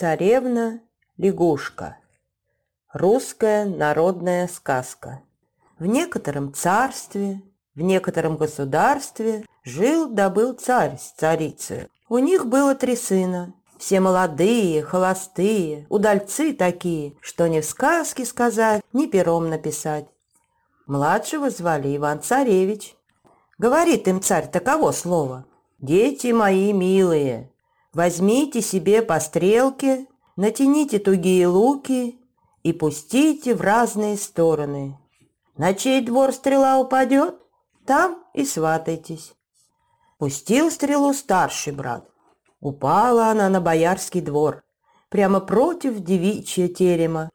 Царевна-лягушка. Русская народная сказка. В некотором царстве, в некотором государстве жил да был царь с царицей. У них было три сына. Все молодые, холостые, удальцы такие, что ни в сказке сказать, ни пером написать. Младшего звали Иван-Царевич. Говорит им царь таково слово. «Дети мои милые, Возьмите себе по стрелке, натяните тугие луки и пустите в разные стороны. На чей двор стрела упадет, там и сватайтесь. Пустил стрелу старший брат. Упала она на боярский двор, прямо против девичья терема.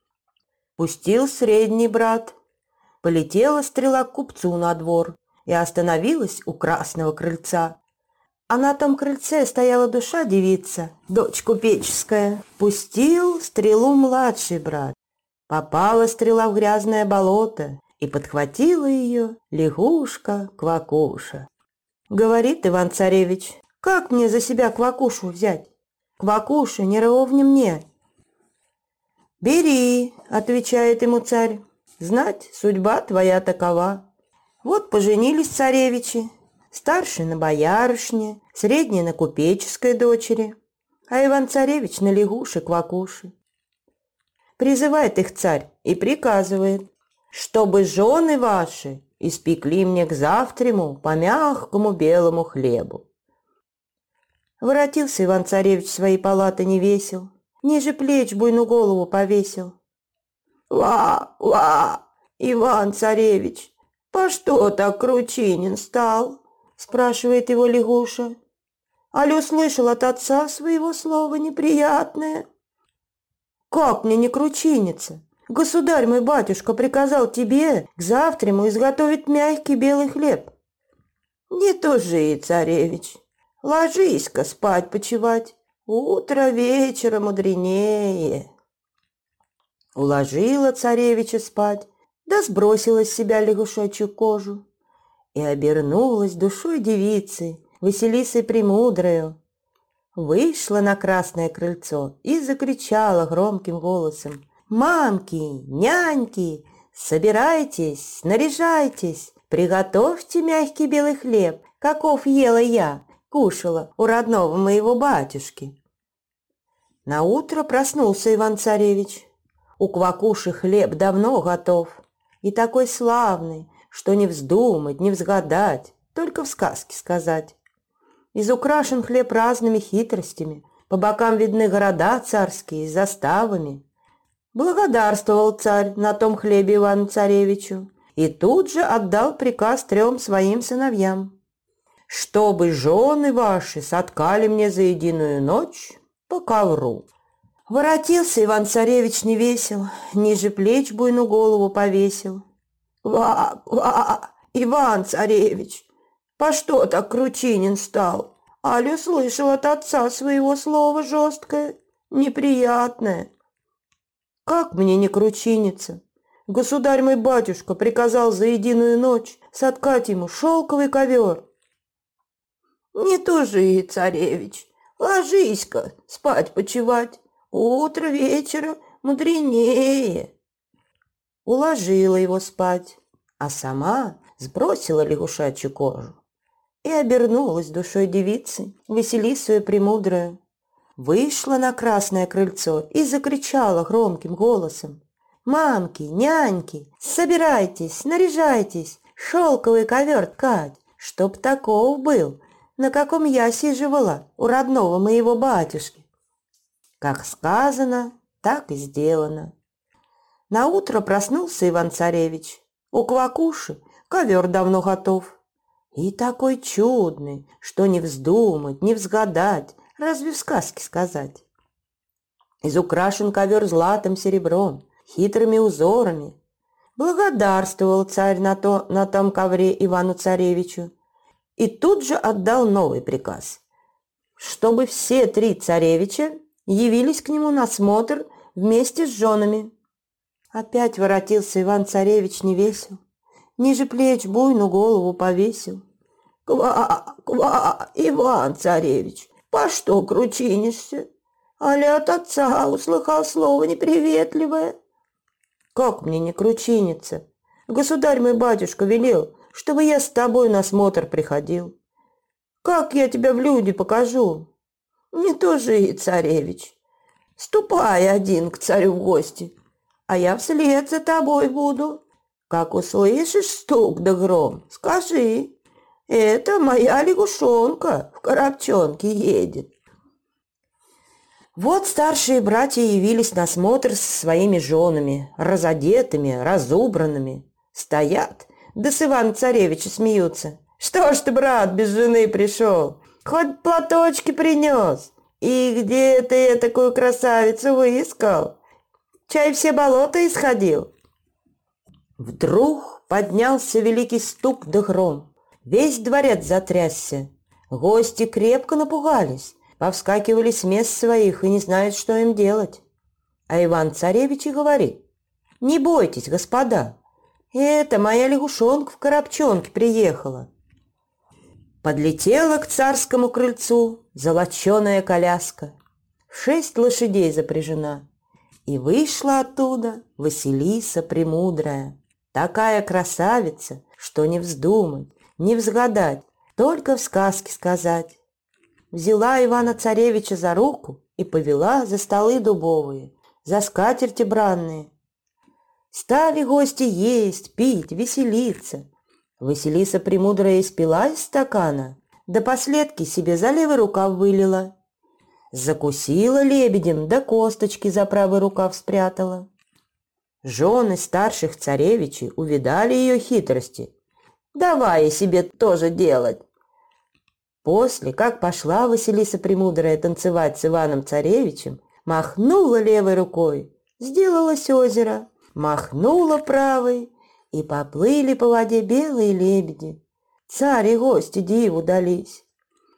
Пустил средний брат. Полетела стрела к купцу на двор и остановилась у красного крыльца. А на том крыльце стояла душа девица, дочь купеческая. Пустил стрелу младший брат. Попала стрела в грязное болото, и подхватила ее лягушка-квакуша. Говорит Иван-царевич, как мне за себя квакушу взять? Квакуша не ровня мне. «Бери», — отвечает ему царь, — «знать, судьба твоя такова». Вот поженились царевичи, старший на боярышне, средний на купеческой дочери, а Иван-царевич на лягушек-вакуши. Призывает их царь и приказывает, чтобы жены ваши испекли мне к завтраму по мягкому белому хлебу. Воротился Иван-царевич в свои палаты невесел, ниже плеч буйну голову повесил. «Ва, ва, Иван-царевич, по что так кручинин стал?» спрашивает его лягуша. Али услышал от отца своего слова неприятное? Как мне не кручиниться? Государь мой батюшка приказал тебе к завтраму изготовить мягкий белый хлеб. Не тужи, царевич, ложись-ка спать почевать. Утро вечера мудренее. Уложила царевича спать, да сбросила с себя лягушачью кожу и обернулась душой девицы, Василисой Премудрою. Вышла на красное крыльцо и закричала громким голосом. «Мамки, няньки, собирайтесь, наряжайтесь, приготовьте мягкий белый хлеб, каков ела я, кушала у родного моего батюшки». На утро проснулся Иван-царевич. У квакуши хлеб давно готов, и такой славный, что не вздумать, не взгадать, только в сказке сказать. Изукрашен хлеб разными хитростями, по бокам видны города царские с заставами. Благодарствовал царь на том хлебе Ивану Царевичу и тут же отдал приказ трем своим сыновьям. «Чтобы жены ваши соткали мне за единую ночь по ковру». Воротился Иван-царевич невесел, ниже плеч буйну голову повесил, «Ва, ва, Иван-царевич, по что так Кручинин стал? Али слышал от отца своего слова жесткое, неприятное». «Как мне не кручиниться? Государь мой батюшка приказал за единую ночь соткать ему шелковый ковер». «Не тужи, царевич, ложись-ка спать почевать, утро вечера мудренее» уложила его спать, а сама сбросила лягушачью кожу и обернулась душой девицы, Василисою Премудрую. Вышла на красное крыльцо и закричала громким голосом. «Мамки, няньки, собирайтесь, наряжайтесь, шелковый ковер ткать, чтоб таков был, на каком я сиживала у родного моего батюшки». Как сказано, так и сделано. На утро проснулся Иван-царевич. У Квакуши ковер давно готов. И такой чудный, что не вздумать, не взгадать, разве в сказке сказать. Изукрашен ковер златым серебром, хитрыми узорами. Благодарствовал царь на, то, на том ковре Ивану-царевичу и тут же отдал новый приказ, чтобы все три царевича явились к нему на смотр вместе с женами. Опять воротился Иван-царевич невесел, ниже плеч буйну голову повесил. «Ква, ква, Иван-царевич, по что кручинишься? Али от отца услыхал слово неприветливое?» «Как мне не кручиниться? Государь мой батюшка велел, чтобы я с тобой на смотр приходил. Как я тебя в люди покажу?» «Не тужи, царевич. Ступай один к царю в гости, а я вслед за тобой буду. Как услышишь стук да гром, скажи, это моя лягушонка в коробчонке едет». Вот старшие братья явились на смотр со своими женами, разодетыми, разубранными. Стоят, да с Ивана-царевича смеются. «Что ж ты, брат, без жены пришел? Хоть платочки принес. И где ты такую красавицу выискал? Чай все болота исходил. Вдруг поднялся великий стук да гром. Весь дворец затрясся. Гости крепко напугались, повскакивали с мест своих и не знают, что им делать. А Иван-царевич и говорит, «Не бойтесь, господа, это моя лягушонка в коробчонке приехала. Подлетела к царскому крыльцу золоченая коляска. Шесть лошадей запряжена. И вышла оттуда Василиса Премудрая. Такая красавица, что не вздумать, не взгадать, только в сказке сказать. Взяла Ивана-царевича за руку и повела за столы дубовые, за скатерти бранные. Стали гости есть, пить, веселиться. Василиса Премудрая испила из стакана, да последки себе за левый рукав вылила. Закусила лебедем, да косточки за правый рукав спрятала. Жены старших царевичей увидали ее хитрости. Давай себе тоже делать. После, как пошла Василиса Премудрая танцевать с Иваном Царевичем, махнула левой рукой, сделалось озеро, махнула правой, и поплыли по воде белые лебеди. Царь и гости диву дались.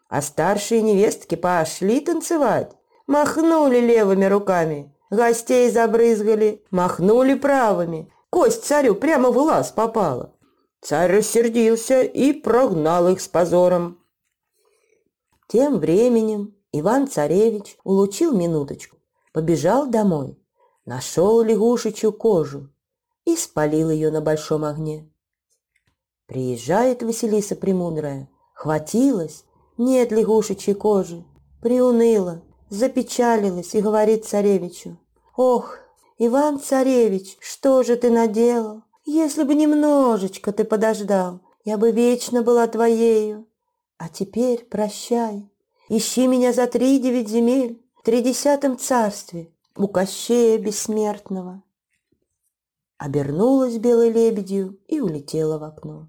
А старшие невестки пошли танцевать. Махнули левыми руками, гостей забрызгали, махнули правыми. Кость царю прямо в лаз попала. Царь рассердился и прогнал их с позором. Тем временем Иван-царевич улучил минуточку, побежал домой, нашел лягушечью кожу, и спалил ее на большом огне. Приезжает Василиса Премудрая, хватилась, нет лягушечьей кожи, приуныла, запечалилась и говорит царевичу, «Ох, Иван-царевич, что же ты наделал? Если бы немножечко ты подождал, я бы вечно была твоею. А теперь прощай, ищи меня за три девять земель в тридесятом царстве у Кощея Бессмертного» обернулась белой лебедью и улетела в окно.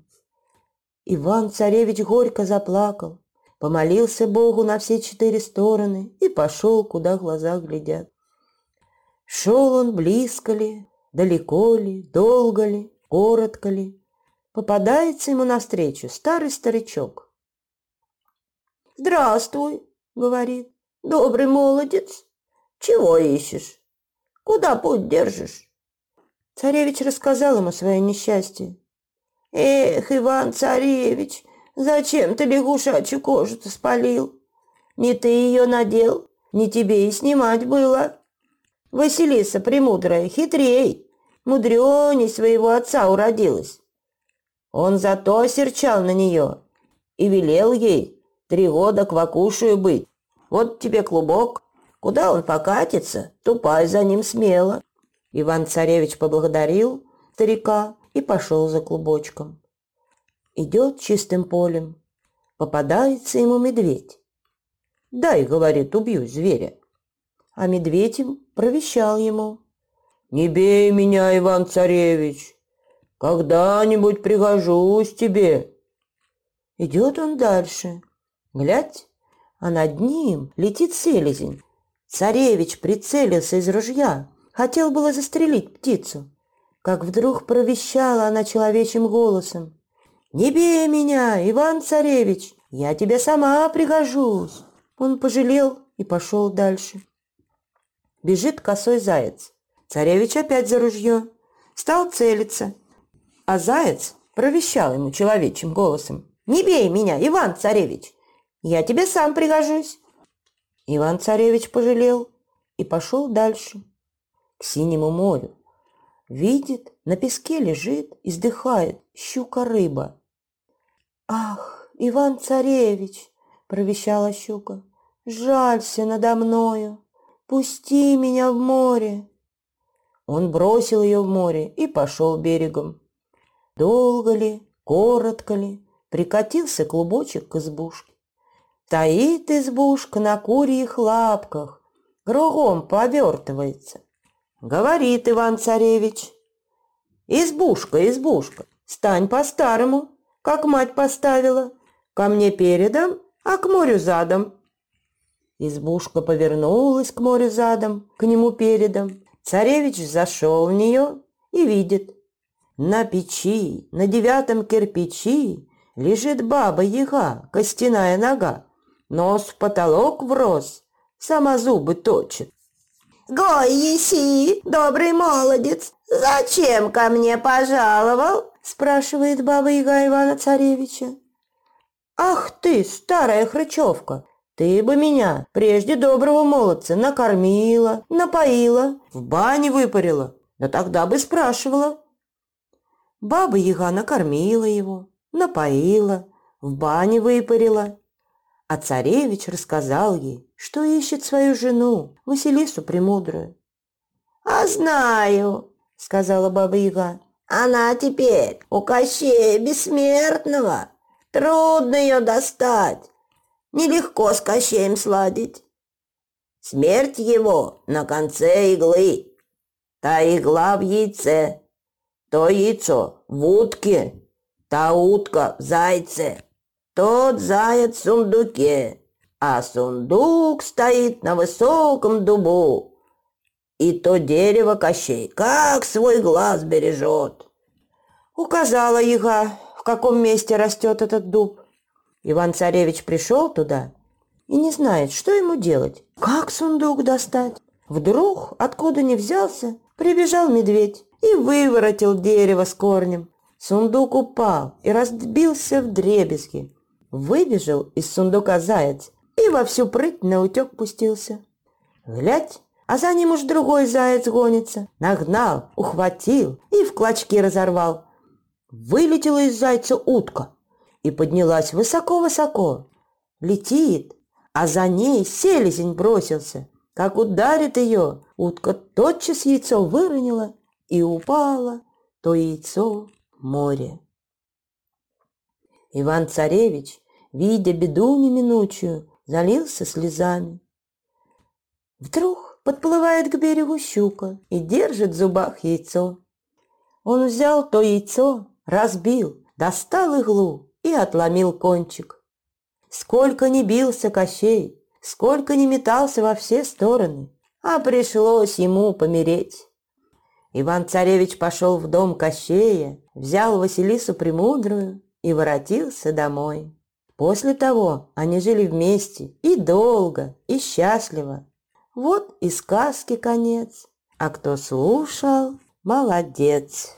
Иван-царевич горько заплакал, помолился Богу на все четыре стороны и пошел, куда глаза глядят. Шел он близко ли, далеко ли, долго ли, коротко ли. Попадается ему навстречу старый старичок. «Здравствуй», — говорит, — «добрый молодец. Чего ищешь? Куда путь держишь?» Царевич рассказал ему свое несчастье. «Эх, Иван-царевич, зачем ты лягушачью кожу-то спалил? Не ты ее надел, не тебе и снимать было. Василиса Премудрая хитрей, мудреней своего отца уродилась. Он зато серчал на нее и велел ей три года квакушую быть. Вот тебе клубок, куда он покатится, тупай за ним смело. Иван-царевич поблагодарил старика и пошел за клубочком. Идет чистым полем. Попадается ему медведь. «Дай, — говорит, — убью зверя». А медведь им провещал ему. «Не бей меня, Иван-царевич, когда-нибудь пригожусь тебе». Идет он дальше. Глядь, а над ним летит селезень. Царевич прицелился из ружья, Хотел было застрелить птицу, как вдруг провещала она человечьим голосом. «Не бей меня, Иван-царевич, я тебе сама пригожусь!» Он пожалел и пошел дальше. бежит косой заяц. Царевич опять за ружье. Стал целиться. А заяц провещал ему человечьим голосом. «Не бей меня, Иван-царевич! Я тебе сам пригожусь!» Иван-царевич пожалел и пошел дальше, к синему морю. Видит, на песке лежит, издыхает щука-рыба. «Ах, Иван-царевич!» – провещала щука. «Жалься надо мною, пусти меня в море!» Он бросил ее в море и пошел берегом. Долго ли, коротко ли, прикатился клубочек к избушке. Стоит избушка на курьих лапках, кругом повертывается. Говорит Иван-царевич, «Избушка, избушка, стань по-старому, как мать поставила, ко мне передом, а к морю задом». Избушка повернулась к морю задом, к нему передом. Царевич зашел в нее и видит. На печи, на девятом кирпичи лежит баба-яга, костяная нога. Нос в потолок врос, сама зубы точит. «Гой, еси, добрый молодец, зачем ко мне пожаловал?» спрашивает баба-яга Ивана-Царевича. «Ах ты, старая хрычевка, ты бы меня, прежде доброго молодца, накормила, напоила, в бане выпарила, да тогда бы спрашивала». Баба-яга накормила его, напоила, в бане выпарила, а царевич рассказал ей, что ищет свою жену, Василису Премудрую. «А знаю», — сказала Баба-Яга, — «она теперь у Кощея Бессмертного. Трудно ее достать, нелегко с Кощеем сладить. Смерть его на конце иглы, та игла в яйце, то яйцо в утке, та утка в зайце». Тот заяц в сундуке, а сундук стоит на высоком дубу. И то дерево Кощей как свой глаз бережет. Указала яга, в каком месте растет этот дуб. Иван-царевич пришел туда и не знает, что ему делать, как сундук достать. Вдруг, откуда не взялся, прибежал медведь и выворотил дерево с корнем. Сундук упал и разбился в дребезги. Выбежал из сундука заяц и во всю прыть на утек пустился. Глядь, а за ним уж другой заяц гонится. Нагнал, ухватил и в клочки разорвал. Вылетела из зайца утка и поднялась высоко-высоко. Летит, а за ней селезень бросился. Как ударит ее, утка тотчас яйцо выронила и упала то яйцо в море. Иван-царевич, видя беду неминучую, залился слезами. Вдруг подплывает к берегу щука и держит в зубах яйцо. Он взял то яйцо, разбил, достал иглу и отломил кончик. Сколько ни бился Кощей, сколько ни метался во все стороны, а пришлось ему помереть. Иван-царевич пошел в дом Кощея, взял Василису Премудрую и воротился домой. После того они жили вместе и долго, и счастливо. Вот и сказки конец. А кто слушал, молодец.